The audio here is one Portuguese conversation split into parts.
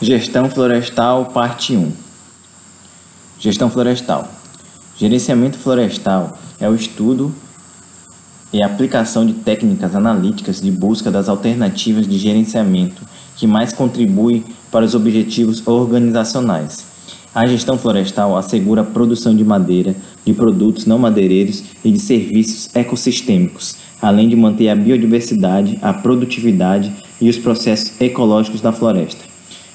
Gestão Florestal, parte 1. Gestão Florestal. Gerenciamento florestal é o estudo e aplicação de técnicas analíticas de busca das alternativas de gerenciamento que mais contribuem para os objetivos organizacionais. A gestão florestal assegura a produção de madeira, de produtos não madeireiros e de serviços ecossistêmicos, além de manter a biodiversidade, a produtividade e os processos ecológicos da floresta.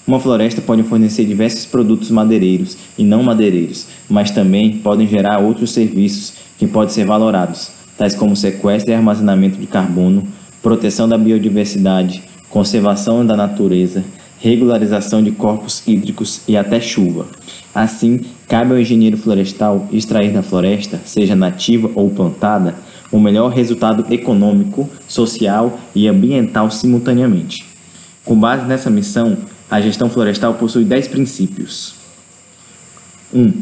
Uma floresta pode fornecer diversos produtos madeireiros e não madeireiros, mas também podem gerar outros serviços que podem ser valorados, tais como sequestro e armazenamento de carbono, proteção da biodiversidade, conservação da natureza, regularização de corpos hídricos e até chuva. Assim, cabe ao engenheiro florestal extrair da floresta, seja nativa ou plantada, o melhor resultado econômico, social e ambiental simultaneamente. Com base nessa missão, a gestão florestal possui 10 princípios. 1. Um,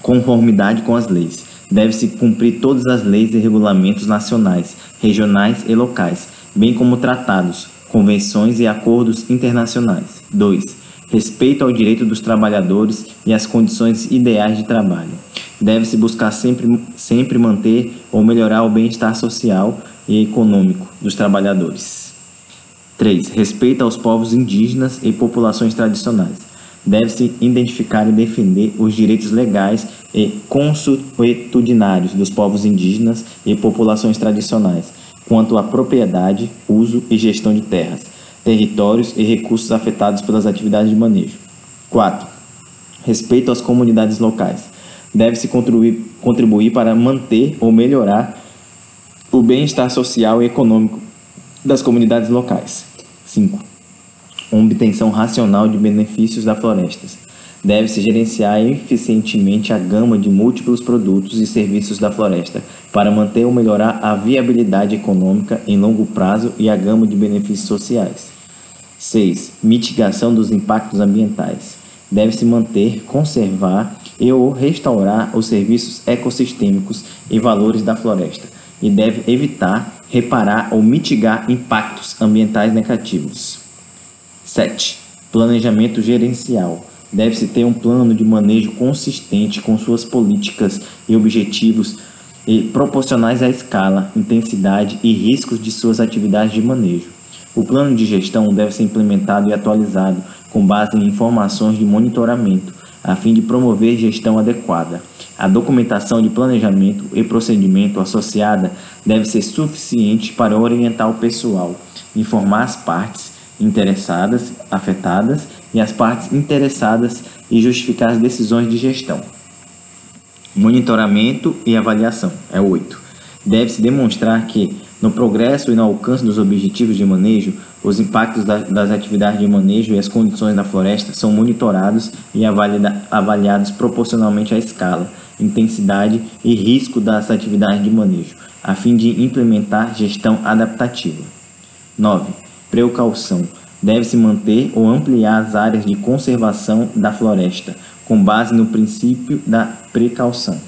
conformidade com as leis. Deve-se cumprir todas as leis e regulamentos nacionais, regionais e locais, bem como tratados, convenções e acordos internacionais. 2. Respeito ao direito dos trabalhadores e às condições ideais de trabalho. Deve-se buscar sempre, sempre manter ou melhorar o bem-estar social e econômico dos trabalhadores. 3. Respeito aos povos indígenas e populações tradicionais. Deve-se identificar e defender os direitos legais e consuetudinários dos povos indígenas e populações tradicionais, quanto à propriedade, uso e gestão de terras, territórios e recursos afetados pelas atividades de manejo. 4. Respeito às comunidades locais. Deve-se contribuir, contribuir para manter ou melhorar o bem-estar social e econômico das comunidades locais. 5. Obtenção racional de benefícios da floresta. Deve-se gerenciar eficientemente a gama de múltiplos produtos e serviços da floresta para manter ou melhorar a viabilidade econômica em longo prazo e a gama de benefícios sociais. 6. Mitigação dos impactos ambientais. Deve-se manter, conservar e ou restaurar os serviços ecossistêmicos e valores da floresta e deve evitar reparar ou mitigar impactos ambientais negativos. 7. Planejamento gerencial. Deve-se ter um plano de manejo consistente com suas políticas e objetivos e proporcionais à escala, intensidade e riscos de suas atividades de manejo. O plano de gestão deve ser implementado e atualizado com base em informações de monitoramento, a fim de promover gestão adequada. A documentação de planejamento e procedimento associada deve ser suficiente para orientar o pessoal, informar as partes interessadas, afetadas e as partes interessadas e justificar as decisões de gestão. Monitoramento e avaliação é 8. Deve-se demonstrar que, no progresso e no alcance dos objetivos de manejo, os impactos das atividades de manejo e as condições da floresta são monitorados e avaliados proporcionalmente à escala, intensidade e risco das atividades de manejo, a fim de implementar gestão adaptativa. 9. Precaução. Deve-se manter ou ampliar as áreas de conservação da floresta, com base no princípio da precaução.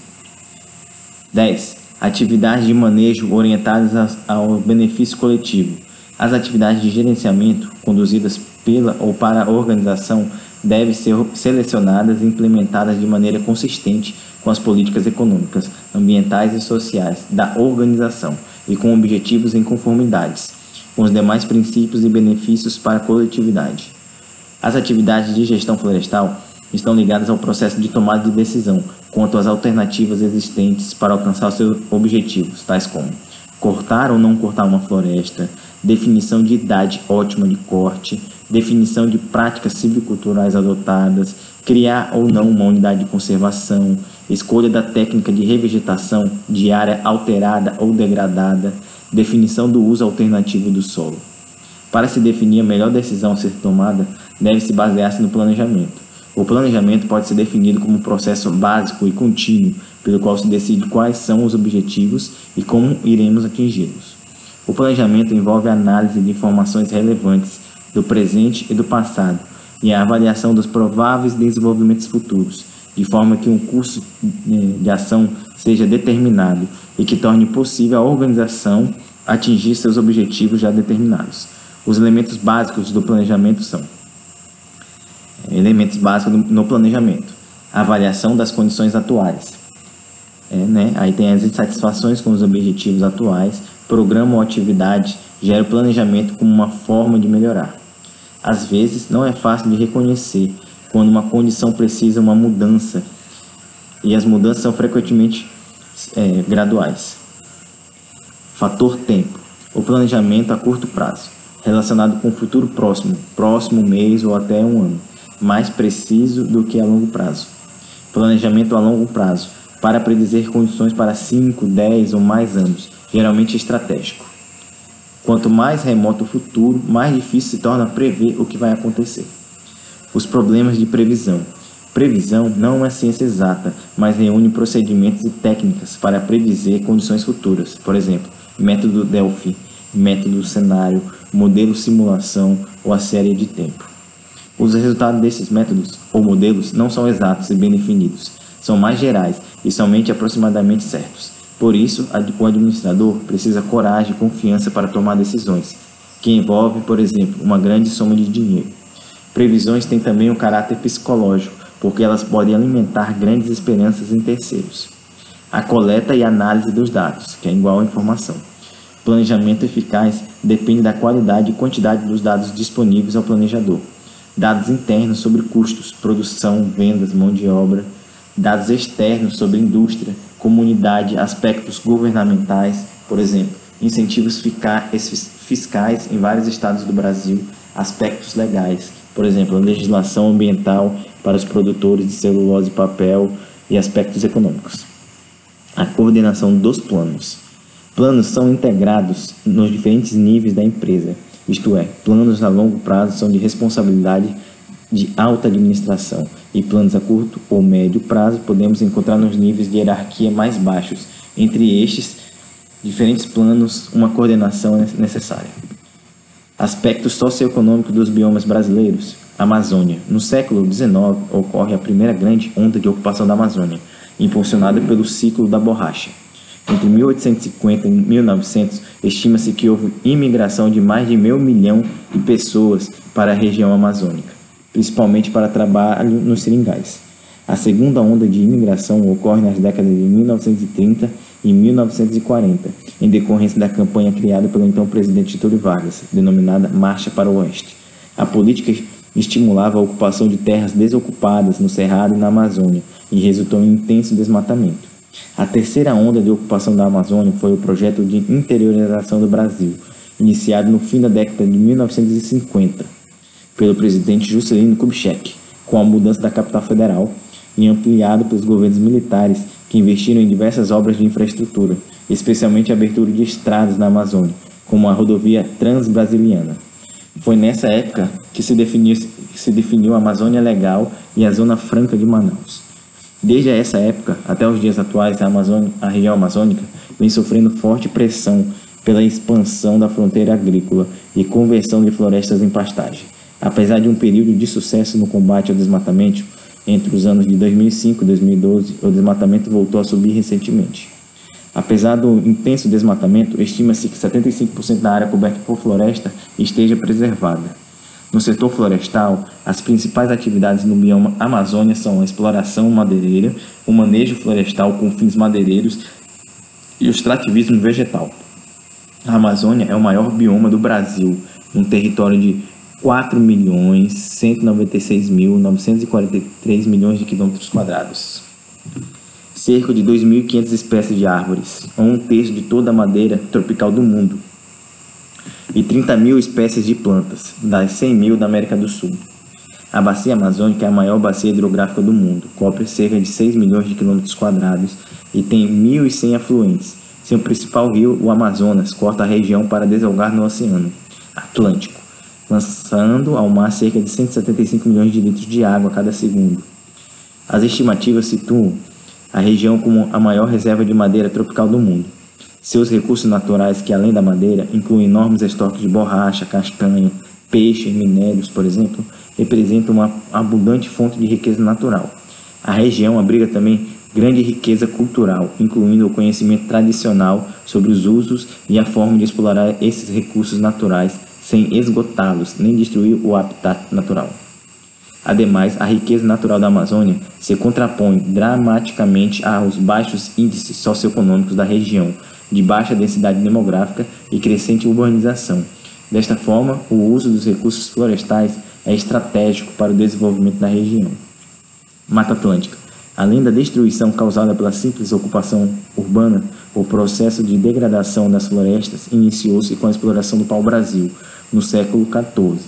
10. Atividades de manejo orientadas ao benefício coletivo. As atividades de gerenciamento conduzidas pela ou para a organização devem ser selecionadas e implementadas de maneira consistente com as políticas econômicas, ambientais e sociais da organização e com objetivos em conformidades com os demais princípios e benefícios para a coletividade. As atividades de gestão florestal estão ligadas ao processo de tomada de decisão quanto às alternativas existentes para alcançar seus objetivos, tais como cortar ou não cortar uma floresta, definição de idade ótima de corte, definição de práticas silviculturais adotadas, criar ou não uma unidade de conservação, escolha da técnica de revegetação de área alterada ou degradada, definição do uso alternativo do solo. Para se definir a melhor decisão a ser tomada, deve-se basear-se no planejamento. O planejamento pode ser definido como um processo básico e contínuo, pelo qual se decide quais são os objetivos e como iremos atingi-los. O planejamento envolve a análise de informações relevantes do presente e do passado e a avaliação dos prováveis desenvolvimentos futuros, de forma que um curso eh, de ação seja determinado e que torne possível a organização atingir seus objetivos já determinados. Os elementos básicos do planejamento são elementos básicos no planejamento. Avaliação das condições atuais. É, né? Aí tem as insatisfações com os objetivos atuais, programa ou atividade, gera o planejamento como uma forma de melhorar. Às vezes, não é fácil de reconhecer quando uma condição precisa uma mudança, e as mudanças são frequentemente é, graduais. Fator tempo. O planejamento a curto prazo, relacionado com o futuro próximo, próximo mês ou até um ano, mais preciso do que a longo prazo. Planejamento a longo prazo, para predizer condições para 5, 10 ou mais anos, geralmente estratégico. Quanto mais remoto o futuro, mais difícil se torna prever o que vai acontecer. Os problemas de previsão. Previsão não é ciência exata, mas reúne procedimentos e técnicas para predizer condições futuras. Por exemplo, método Delphi, método cenário, modelo simulação ou a série de tempo. Os resultados desses métodos ou modelos não são exatos e bem definidos, são mais gerais e somente aproximadamente certos. Por isso, o administrador precisa coragem e confiança para tomar decisões, que envolve, por exemplo, uma grande soma de dinheiro. Previsões têm também um caráter psicológico, porque elas podem alimentar grandes esperanças em terceiros. A coleta e análise dos dados, que é igual à informação. Planejamento eficaz depende da qualidade e quantidade dos dados disponíveis ao planejador. Dados internos sobre custos, produção, vendas, mão de obra. Dados externos sobre indústria, comunidade, aspectos governamentais, por exemplo, incentivos fiscais em vários estados do Brasil, aspectos legais, por exemplo, legislação ambiental para os produtores de celulose e papel e aspectos econômicos a coordenação dos planos. Planos são integrados nos diferentes níveis da empresa, isto é, planos a longo prazo são de responsabilidade de alta administração e planos a curto ou médio prazo podemos encontrar nos níveis de hierarquia mais baixos. Entre estes diferentes planos, uma coordenação é necessária. Aspectos socioeconômicos dos biomas brasileiros. Amazônia. No século XIX ocorre a primeira grande onda de ocupação da Amazônia impulsionada pelo ciclo da borracha. Entre 1850 e 1900, estima-se que houve imigração de mais de meio milhão de pessoas para a região amazônica, principalmente para trabalho nos seringais. A segunda onda de imigração ocorre nas décadas de 1930 e 1940, em decorrência da campanha criada pelo então presidente Getúlio Vargas, denominada Marcha para o Oeste. A política estimulava a ocupação de terras desocupadas no Cerrado e na Amazônia e resultou em intenso desmatamento. A terceira onda de ocupação da Amazônia foi o projeto de interiorização do Brasil, iniciado no fim da década de 1950 pelo presidente Juscelino Kubitschek, com a mudança da capital federal e ampliado pelos governos militares que investiram em diversas obras de infraestrutura, especialmente a abertura de estradas na Amazônia, como a rodovia Transbrasiliana. Foi nessa época que se definiu, se definiu a Amazônia Legal e a Zona Franca de Manaus. Desde essa época até os dias atuais, a, Amazônia, a região amazônica vem sofrendo forte pressão pela expansão da fronteira agrícola e conversão de florestas em pastagem. Apesar de um período de sucesso no combate ao desmatamento, entre os anos de 2005 e 2012, o desmatamento voltou a subir recentemente. Apesar do intenso desmatamento, estima-se que 75% da área coberta por floresta esteja preservada. No setor florestal, as principais atividades no bioma Amazônia são a exploração madeireira, o manejo florestal com fins madeireiros e o extrativismo vegetal. A Amazônia é o maior bioma do Brasil, um território de 4.196.943 milhões de quilômetros quadrados. Cerca de 2.500 espécies de árvores, um terço de toda a madeira tropical do mundo, e 30 mil espécies de plantas, das 100 mil da América do Sul. A bacia amazônica é a maior bacia hidrográfica do mundo, cobre cerca de 6 milhões de quilômetros quadrados e tem 1.100 afluentes. Seu principal rio, o Amazonas, corta a região para desaguar no Oceano Atlântico, lançando ao mar cerca de 175 milhões de litros de água a cada segundo. As estimativas situam a região como a maior reserva de madeira tropical do mundo. Seus recursos naturais, que além da madeira, incluem enormes estoques de borracha, castanha, peixes, minérios, por exemplo, representam uma abundante fonte de riqueza natural. A região abriga também grande riqueza cultural, incluindo o conhecimento tradicional sobre os usos e a forma de explorar esses recursos naturais sem esgotá-los nem destruir o habitat natural. Ademais, a riqueza natural da Amazônia se contrapõe dramaticamente aos baixos índices socioeconômicos da região, de baixa densidade demográfica e crescente urbanização. Desta forma, o uso dos recursos florestais é estratégico para o desenvolvimento da região. Mata Atlântica. Além da destruição causada pela simples ocupação urbana, o processo de degradação das florestas iniciou-se com a exploração do pau-brasil, no século XIV.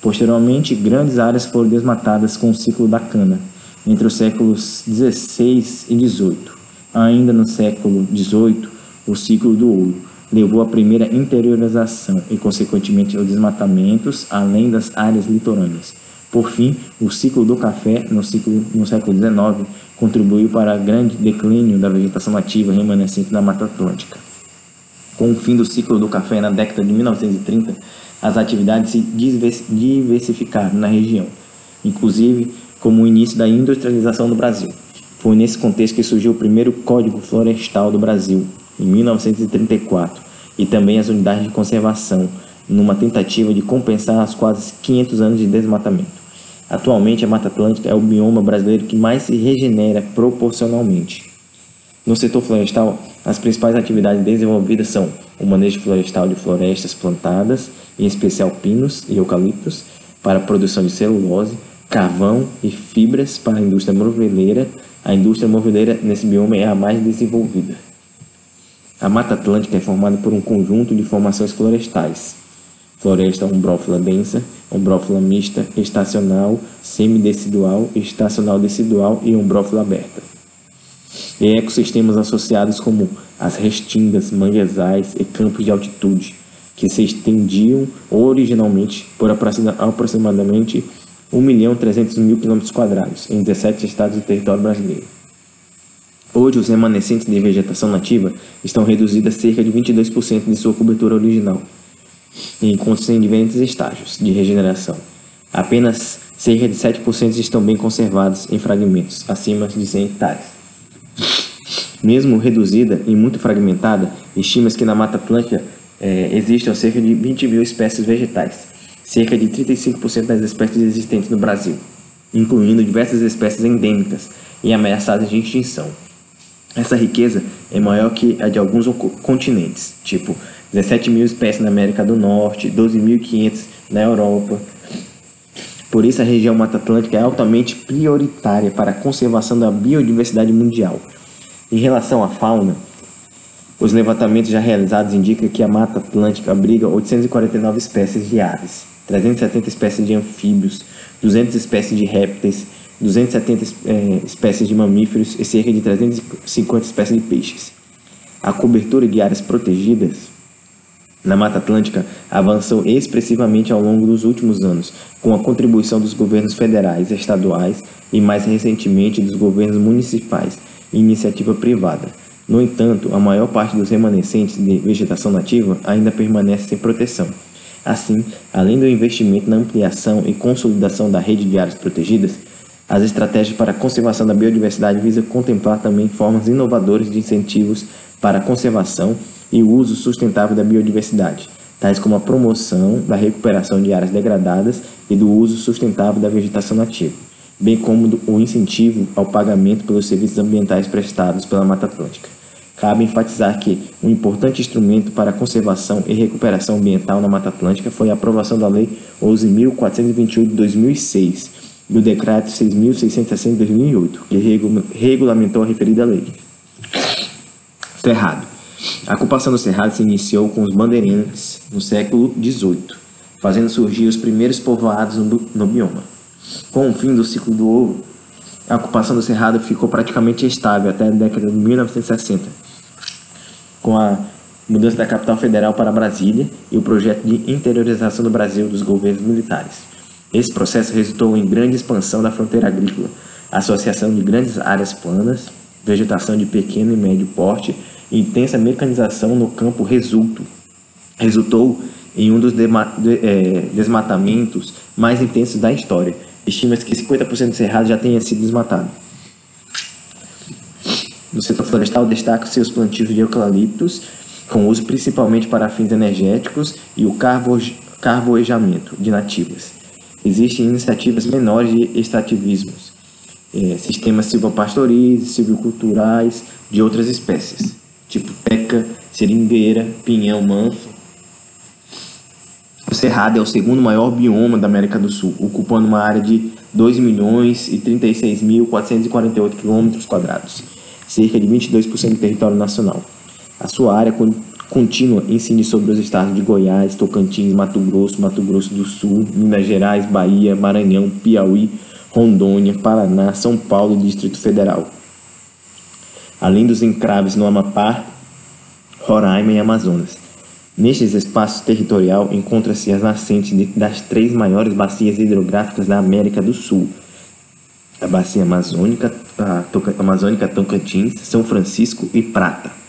Posteriormente, grandes áreas foram desmatadas com o ciclo da cana, entre os séculos XVI e XVIII. Ainda no século XVIII, o ciclo do ouro levou à primeira interiorização e, consequentemente, aos desmatamentos, além das áreas litorâneas. Por fim, o ciclo do café, no, ciclo, no século XIX, contribuiu para o grande declínio da vegetação nativa remanescente da Mata Atlântica. Com o fim do ciclo do café na década de 1930, as atividades se diversificaram na região, inclusive como o início da industrialização do Brasil. Foi nesse contexto que surgiu o primeiro Código Florestal do Brasil, em 1934, e também as unidades de conservação, numa tentativa de compensar os quase 500 anos de desmatamento. Atualmente, a Mata Atlântica é o bioma brasileiro que mais se regenera proporcionalmente. No setor florestal, as principais atividades desenvolvidas são o manejo florestal de florestas plantadas, em especial pinos e eucaliptos, para a produção de celulose, carvão e fibras para a indústria moveleira. A indústria moveleira nesse bioma é a mais desenvolvida. A Mata Atlântica é formada por um conjunto de formações florestais, floresta umbrófila densa, umbrófila mista, estacional, semidecidual, estacional decidual e umbrófila aberta. E ecossistemas associados como as restingas, manguezais e campos de altitude, que se estendiam originalmente por aproximadamente 1.300.000 km em 17 estados do território brasileiro. Hoje, os remanescentes de vegetação nativa estão reduzidos a cerca de 22% de sua cobertura original, e encontram-se em diferentes estágios de regeneração. Apenas cerca de 7% estão bem conservados em fragmentos, acima de 100 hectares. Mesmo reduzida e muito fragmentada, estima-se que na Mata Atlântica é, existam cerca de 20 mil espécies vegetais, cerca de 35% das espécies existentes no Brasil, incluindo diversas espécies endêmicas e ameaçadas de extinção. Essa riqueza é maior que a de alguns continentes, tipo 17 mil espécies na América do Norte, 12.500 na Europa. Por isso, a região Mata Atlântica é altamente prioritária para a conservação da biodiversidade mundial. Em relação à fauna, os levantamentos já realizados indicam que a Mata Atlântica abriga 849 espécies de aves, 370 espécies de anfíbios, 200 espécies de répteis, 270 é, espécies de mamíferos e cerca de 350 espécies de peixes. A cobertura de áreas protegidas na Mata Atlântica avançou expressivamente ao longo dos últimos anos, com a contribuição dos governos federais, estaduais e, mais recentemente, dos governos municipais e iniciativa privada. No entanto, a maior parte dos remanescentes de vegetação nativa ainda permanece sem proteção. Assim, além do investimento na ampliação e consolidação da rede de áreas protegidas, as estratégias para a conservação da biodiversidade visam contemplar também formas inovadoras de incentivos para a conservação e o uso sustentável da biodiversidade, tais como a promoção da recuperação de áreas degradadas e do uso sustentável da vegetação nativa, bem como o incentivo ao pagamento pelos serviços ambientais prestados pela Mata Atlântica. Cabe enfatizar que um importante instrumento para a conservação e recuperação ambiental na Mata Atlântica foi a aprovação da Lei 11.428 de 2006 e o Decreto 6.660 de 2008, que regulamentou a referida lei. Cerrado. A ocupação do Cerrado se iniciou com os bandeirantes no século XVIII, fazendo surgir os primeiros povoados no bioma. Com o fim do ciclo do ouro, a ocupação do Cerrado ficou praticamente estável até a década de 1960, com a mudança da capital federal para Brasília e o projeto de interiorização do Brasil dos governos militares. Esse processo resultou em grande expansão da fronteira agrícola, associação de grandes áreas planas, vegetação de pequeno e médio porte intensa mecanização no campo resulto, resultou em um dos é, desmatamentos mais intensos da história. Estima-se que 50% do cerrado já tenha sido desmatado. No setor florestal, destaca-se os plantios de eucaliptos, com uso principalmente para fins energéticos, e o carvo, carvoejamento de nativas. Existem iniciativas menores de extrativismos, é, sistemas silvopastoriz, silviculturais de outras espécies, tipo teca, seringueira, pinhão manso. O Cerrado é o segundo maior bioma da América do Sul, ocupando uma área de 2 milhões e 36.448 km cerca de 22% do território nacional. A sua área contínua incide sobre os estados de Goiás, Tocantins, Mato Grosso, Mato Grosso do Sul, Minas Gerais, Bahia, Maranhão, Piauí, Rondônia, Paraná, São Paulo e Distrito Federal. Além dos encraves no Amapá, Roraima e Amazonas. Nestes espaços territorial encontra-se as nascentes das três maiores bacias hidrográficas da América do Sul. A bacia amazônica, a Amazônica Tocantins, São Francisco e Prata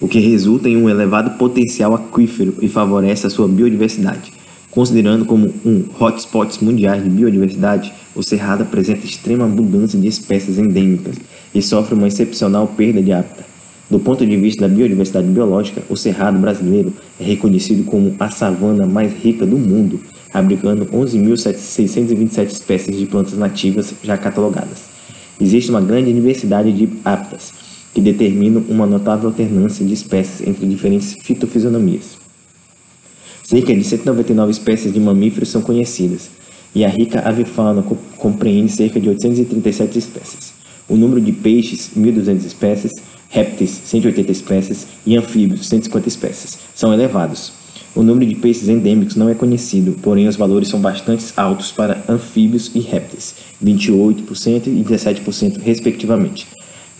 o que resulta em um elevado potencial aquífero e favorece a sua biodiversidade. Considerando como um hotspot mundial de biodiversidade, o Cerrado apresenta extrema abundância de espécies endêmicas e sofre uma excepcional perda de hábitat. Do ponto de vista da biodiversidade biológica, o Cerrado brasileiro é reconhecido como a savana mais rica do mundo, abrigando 11.627 espécies de plantas nativas já catalogadas. Existe uma grande diversidade de hábitats, que determinam uma notável alternância de espécies entre diferentes fitofisionomias. Cerca de 199 espécies de mamíferos são conhecidas, e a rica avifauna compreende cerca de 837 espécies. O número de peixes, 1.200 espécies, répteis, 180 espécies e anfíbios, 150 espécies, são elevados. O número de peixes endêmicos não é conhecido, porém os valores são bastante altos para anfíbios e répteis, 28% e 17% respectivamente,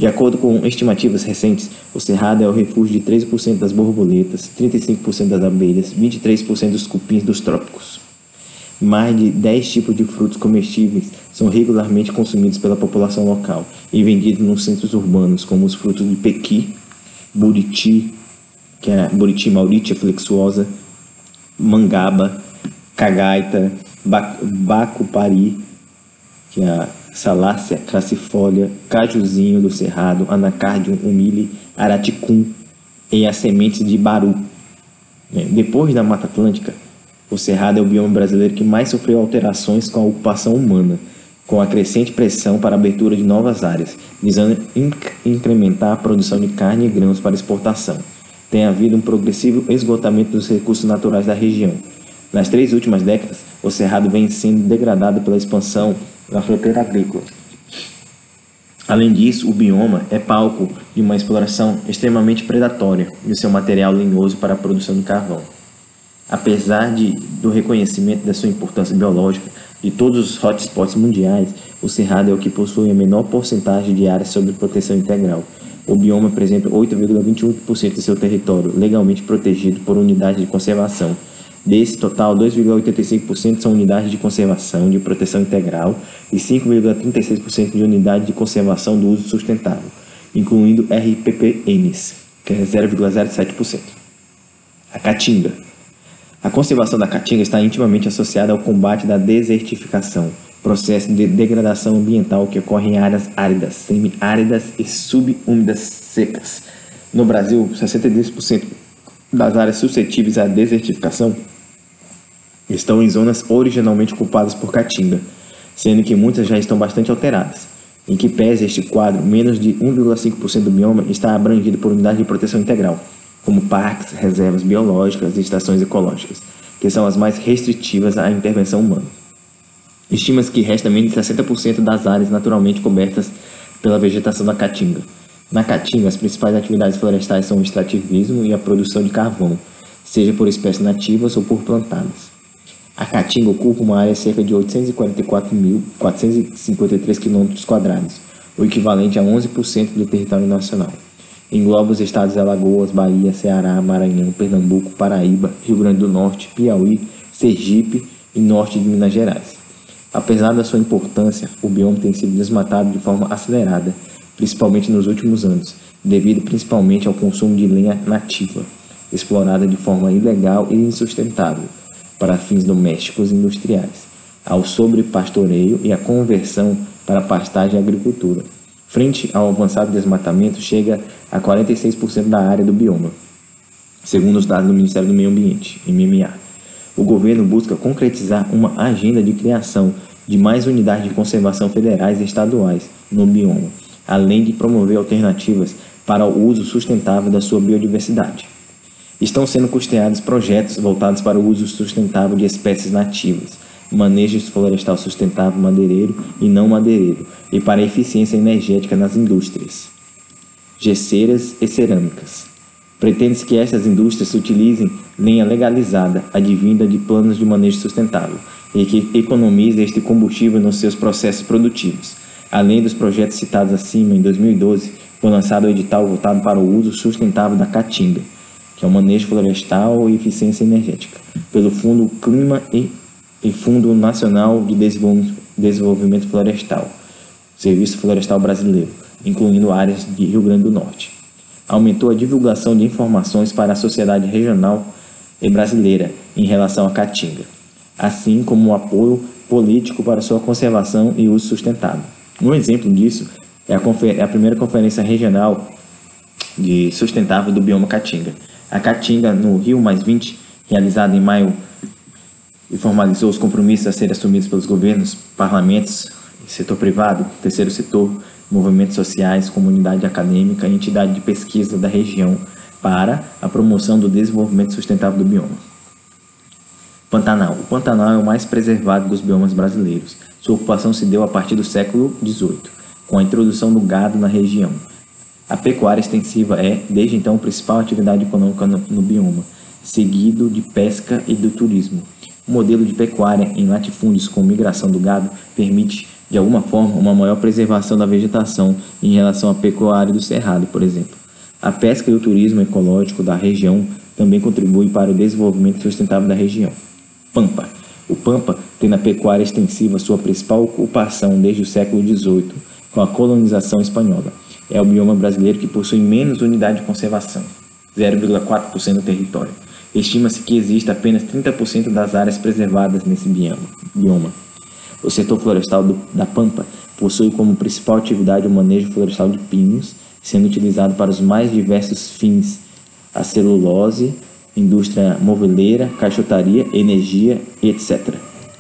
de acordo com estimativas recentes, o cerrado é o refúgio de 13% das borboletas, 35% das abelhas, 23% dos cupins dos trópicos. Mais de 10 tipos de frutos comestíveis são regularmente consumidos pela população local e vendidos nos centros urbanos, como os frutos de pequi, buriti, que é buriti mauritia flexuosa, mangaba, cagaita, bacupari, que é Salácia crassifólia, cajuzinho do cerrado, anacardium humile, araticum e as sementes de baru. É, depois da Mata Atlântica, o cerrado é o bioma brasileiro que mais sofreu alterações com a ocupação humana, com a crescente pressão para a abertura de novas áreas, visando inc incrementar a produção de carne e grãos para exportação. Tem havido um progressivo esgotamento dos recursos naturais da região. Nas três últimas décadas, o cerrado vem sendo degradado pela expansão na fronteira agrícola. Além disso, o bioma é palco de uma exploração extremamente predatória de seu material lenhoso para a produção de carvão. Apesar de, do reconhecimento da sua importância biológica de todos os hotspots mundiais, o Cerrado é o que possui a menor porcentagem de área sob proteção integral. O bioma apresenta 8,21% de seu território legalmente protegido por unidades de conservação, Desse total, 2,85% são unidades de conservação de proteção integral e 5,36% de unidades de conservação do uso sustentável, incluindo RPPNs, que é 0,07%. A caatinga. A conservação da caatinga está intimamente associada ao combate da desertificação, processo de degradação ambiental que ocorre em áreas áridas, semiáridas e subúmidas secas. No Brasil, 62% das áreas suscetíveis à desertificação estão em zonas originalmente ocupadas por caatinga, sendo que muitas já estão bastante alteradas. Em que pese este quadro, menos de 1,5% do bioma está abrangido por unidades de proteção integral, como parques, reservas biológicas e estações ecológicas, que são as mais restritivas à intervenção humana. Estima-se que resta menos de 60% das áreas naturalmente cobertas pela vegetação da caatinga. Na Caatinga, as principais atividades florestais são o extrativismo e a produção de carvão, seja por espécies nativas ou por plantadas. A Caatinga ocupa uma área cerca de 844.453 km, o equivalente a 11% do território nacional. Engloba os estados de Alagoas, Bahia, Ceará, Maranhão, Pernambuco, Paraíba, Rio Grande do Norte, Piauí, Sergipe e norte de Minas Gerais. Apesar da sua importância, o bioma tem sido desmatado de forma acelerada principalmente nos últimos anos, devido principalmente ao consumo de lenha nativa, explorada de forma ilegal e insustentável para fins domésticos e industriais, ao sobrepastoreio e à conversão para pastagem e agricultura. Frente ao avançado desmatamento, chega a 46% da área do bioma, segundo os dados do Ministério do Meio Ambiente, MMA. o governo busca concretizar uma agenda de criação de mais unidades de conservação federais e estaduais no bioma, além de promover alternativas para o uso sustentável da sua biodiversidade. Estão sendo custeados projetos voltados para o uso sustentável de espécies nativas, manejo florestal sustentável madeireiro e não madeireiro, e para eficiência energética nas indústrias, gesseiras e cerâmicas. Pretende-se que estas indústrias utilizem lenha legalizada, advinda de planos de manejo sustentável, e que economize este combustível nos seus processos produtivos. Além dos projetos citados acima, em 2012, foi lançado o edital voltado para o uso sustentável da caatinga, que é o manejo florestal e eficiência energética, pelo Fundo Clima e, e Fundo Nacional de Desenvolvimento Florestal, Serviço Florestal Brasileiro, incluindo áreas de Rio Grande do Norte aumentou a divulgação de informações para a sociedade regional e brasileira em relação à caatinga, assim como o apoio político para sua conservação e uso sustentável. Um exemplo disso é a, é a primeira conferência regional de sustentável do bioma Caatinga. A Caatinga, no Rio Mais 20, realizada em maio, formalizou os compromissos a serem assumidos pelos governos, parlamentos, setor privado, terceiro setor, movimentos sociais, comunidade acadêmica e entidade de pesquisa da região para a promoção do desenvolvimento sustentável do bioma. Pantanal. O Pantanal é o mais preservado dos biomas brasileiros. Sua ocupação se deu a partir do século XVIII, com a introdução do gado na região. A pecuária extensiva é, desde então, a principal atividade econômica no, no bioma, seguido de pesca e do turismo. O modelo de pecuária em latifúndios com migração do gado permite de alguma forma, uma maior preservação da vegetação em relação à pecuária do cerrado, por exemplo. A pesca e o turismo ecológico da região também contribuem para o desenvolvimento sustentável da região. Pampa. O Pampa tem na pecuária extensiva sua principal ocupação desde o século XVIII, com a colonização espanhola. É o bioma brasileiro que possui menos unidade de conservação, 0,4% do território. Estima-se que exista apenas 30% das áreas preservadas nesse bioma. O setor florestal do, da Pampa possui como principal atividade o manejo florestal de pinos, sendo utilizado para os mais diversos fins: a celulose, indústria moveleira, caixotaria, energia, etc.